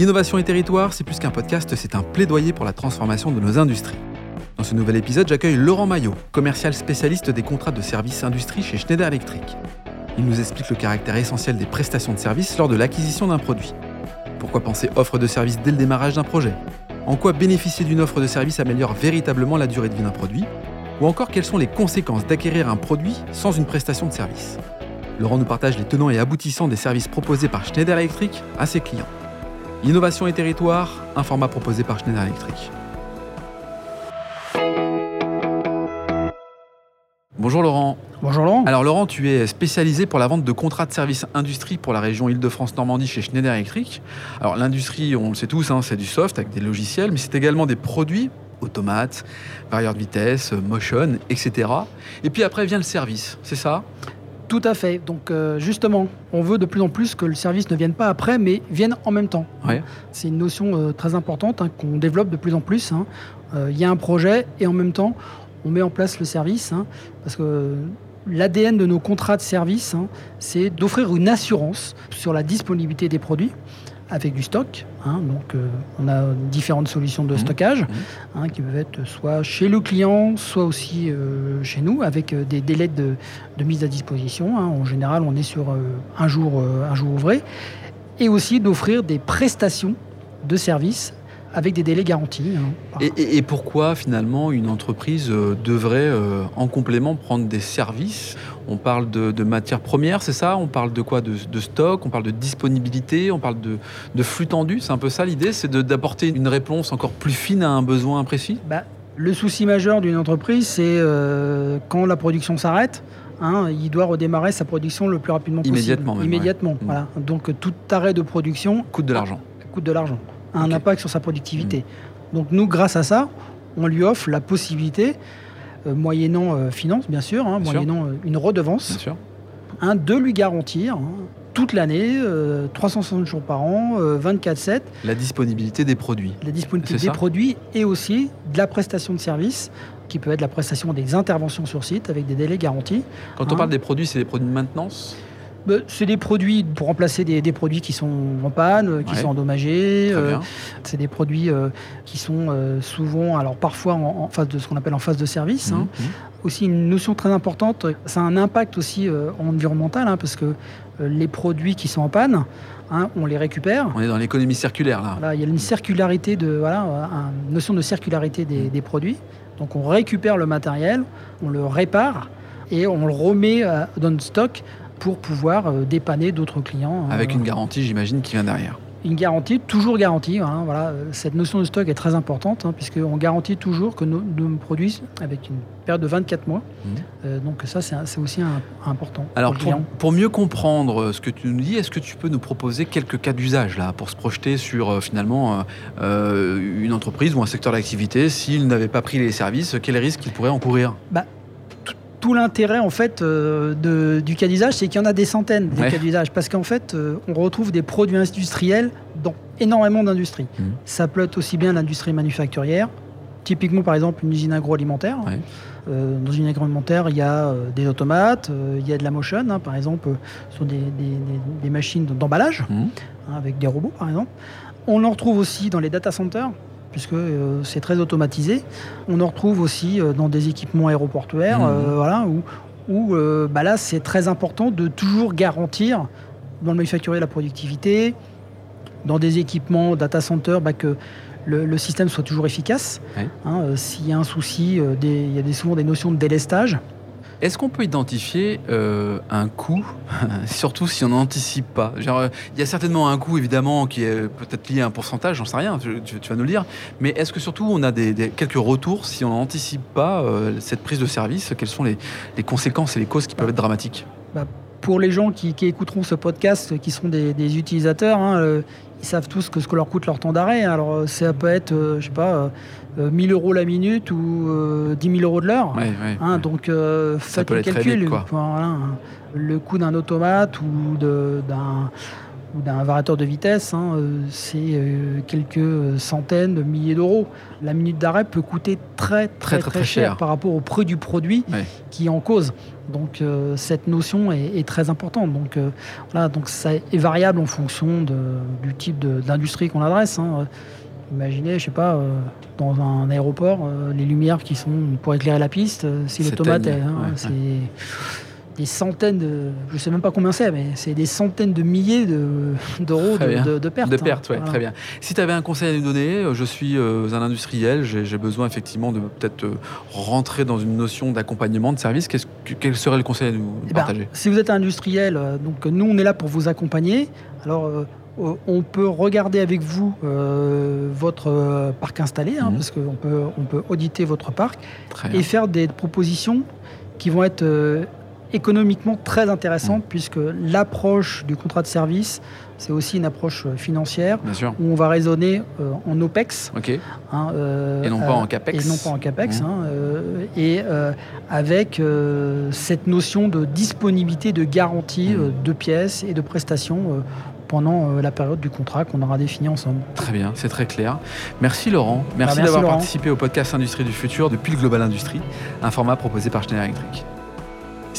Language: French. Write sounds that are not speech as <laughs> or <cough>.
Innovation et territoire, c'est plus qu'un podcast, c'est un plaidoyer pour la transformation de nos industries. Dans ce nouvel épisode, j'accueille Laurent Maillot, commercial spécialiste des contrats de services industrie chez Schneider Electric. Il nous explique le caractère essentiel des prestations de services lors de l'acquisition d'un produit. Pourquoi penser offre de service dès le démarrage d'un projet? En quoi bénéficier d'une offre de service améliore véritablement la durée de vie d'un produit? Ou encore quelles sont les conséquences d'acquérir un produit sans une prestation de service? Laurent nous partage les tenants et aboutissants des services proposés par Schneider Electric à ses clients. Innovation et territoire, un format proposé par Schneider Electric. Bonjour Laurent. Bonjour Laurent. Alors Laurent, tu es spécialisé pour la vente de contrats de services industrie pour la région Île-de-France-Normandie chez Schneider Electric. Alors l'industrie, on le sait tous, hein, c'est du soft avec des logiciels, mais c'est également des produits, automates, varieurs de vitesse, motion, etc. Et puis après vient le service, c'est ça? Tout à fait. Donc euh, justement, on veut de plus en plus que le service ne vienne pas après, mais vienne en même temps. C'est une notion euh, très importante hein, qu'on développe de plus en plus. Hein. Euh, il y a un projet et en même temps, on met en place le service. Hein, parce que l'ADN de nos contrats de service, c'est d'offrir une assurance sur la disponibilité des produits avec du stock. Hein. donc, euh, on a différentes solutions de mmh. stockage mmh. Hein, qui peuvent être soit chez le client, soit aussi euh, chez nous, avec euh, des délais de, mise à disposition. Hein. En général, on est sur un, jour, un jour ouvré. Et aussi d'offrir des prestations de services avec des délais garantis. Hein. Et, pourquoi finalement une entreprise euh, devrait euh, en complément prendre des services? On parle de, matières premières, c'est ça? On parle de quoi? De, stock? On parle de disponibilité? On parle de, flux tendu? C'est un peu ça l'idée? C'est d'apporter une réponse encore plus fine à un besoin précis? Bah, Le souci majeur d'une entreprise, c'est euh, quand la production s'arrête. Hein, il doit redémarrer sa production le plus rapidement possible. Immédiatement. Immédiatement. Mmh. Voilà. Donc tout arrêt de production coûte de l'argent. Coûte de l'argent un impact sur sa productivité. Mm. Donc nous, grâce à ça, on lui offre la possibilité, euh, moyennant euh, finance bien sûr, hein, moyennant euh, une redevance, hein, de lui garantir hein, toute l'année, 360 jours par an, 24-7. La disponibilité des produits. La disponibilité des produits et aussi de la prestation de service qui peut être la prestation des interventions sur site avec des délais garantis. Quand on parle des produits, c'est des produits de maintenance? C'est des produits pour remplacer des, produits qui sont en panne, qui sont endommagés. Euh, c'est des produits euh, qui sont euh, souvent, alors parfois en, phase de ce qu'on appelle en phase de service. Hein. Mhm, mhm. Aussi une notion très importante, ça a un impact aussi environnemental, hein, parce que les produits qui sont en panne, hein, on les récupère. On est dans l'économie circulaire là. Il y a une circularité de, voilà, une notion de circularité des, des produits. Donc on récupère le matériel, on le répare et on le remet dans le stock pour pouvoir euh, dépanner d'autres clients. Hein. Avec une garantie, j'imagine, qui vient derrière. Une garantie, toujours garantie. Hein, voilà. Cette notion de stock est très importante, hein, puisqu'on garantit toujours que nos, produits avec une période de 24 mois. Mmh. Euh, donc ça, c'est aussi important. Alors, pour, mieux comprendre euh, ce que tu nous dis, est-ce que tu peux nous proposer quelques cas d'usage là, pour se projeter sur finalement une entreprise ou un secteur d'activité S'il n'avait pas pris les services, quels risques il pourrait encourir? Bah, tout l'intérêt en fait euh, du cas d'usage, c'est qu'il y en a des centaines de cas d'usage, parce qu'en fait, euh, on retrouve des produits industriels dans énormément d'industries. Mmh. Ça peut être aussi bien l'industrie manufacturière, typiquement par exemple une usine agroalimentaire. Euh, dans une usine agroalimentaire, il y a des automates, il y a de la motion, hein, par exemple, sur des, des, machines d'emballage, mmh. hein, avec des robots par exemple. On en retrouve aussi dans les data centers puisque euh, c'est très automatisé. On en retrouve aussi euh, dans des équipements aéroportuaires, mmh. euh, voilà, où, où bah là c'est très important de toujours garantir dans le manufacturier la productivité, dans des équipements data center, bah, que le, système soit toujours efficace. Hein, s'il y a un souci, il y a des, souvent des notions de délestage. Est-ce qu'on peut identifier euh, un coût, <laughs> surtout si on n'anticipe pas. Genre, Il y a certainement un coût, évidemment, qui est peut-être lié à un pourcentage, j'en sais rien, tu, vas nous le dire. Mais est-ce que surtout on a quelques retours si on n'anticipe pas euh, cette prise de service? Quelles sont les, conséquences et les causes qui peuvent être dramatiques? Bah, Pour les gens qui, écouteront ce podcast, qui sont des, utilisateurs, hein, euh, ils savent tous que ce que leur coûte leur temps d'arrêt. Alors ça peut être, je sais pas 1000 euh, euros la minute ou 10 euh, 000 euros de l'heure. Hein, donc euh, faites le calcul. le coût d'un automate ou d'un ou d'un variateur de vitesse, hein, euh, c'est euh, quelques centaines de milliers d'euros. La minute d'arrêt peut coûter très très très, cher, par rapport au prix du produit qui est en cause. Donc cette notion est, très importante. Donc voilà, donc ça est variable en fonction du type d'industrie qu'on adresse. Hein. Imaginez, je sais pas, dans un aéroport, les lumières qui sont pour éclairer la piste, si l'automate, hein, c'est des centaines de, je sais même pas combien c'est, mais c'est des centaines de milliers d'euros de, de, pertes. De pertes, oui, très bien. Si tu avais un conseil à nous donner, euh, je suis euh, un industriel, j'ai besoin effectivement de peut-être euh, rentrer dans une notion d'accompagnement, de service. Que, quel serait le conseil à nous eh ben, partager? Si vous êtes un industriel, donc nous on est là pour vous accompagner. Alors on peut regarder avec vous votre parc installé, hein, mhm. parce qu'on peut, on peut auditer votre parc et faire des propositions qui vont être économiquement très intéressant mm. puisque l'approche du contrat de service, c'est aussi une approche euh, financière où on va raisonner euh, en OPEX. Hein, euh, et non pas en CAPEX. Et non pas en CAPEX. Mm. Hein, et avec cette notion de disponibilité, de garantie mm. de pièces et de prestations pendant la période du contrat qu'on aura défini ensemble. Très bien, c'est très clair. Merci Laurent. Merci, bah, d'avoir participé au podcast Industrie du futur depuis le Global Industrie, un format proposé par Schneider Electric.